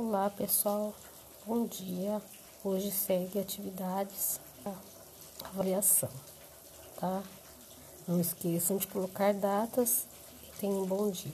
Olá pessoal, bom dia. Hoje segue atividades, avaliação, tá? Não esqueçam de colocar datas e tenham um bom dia.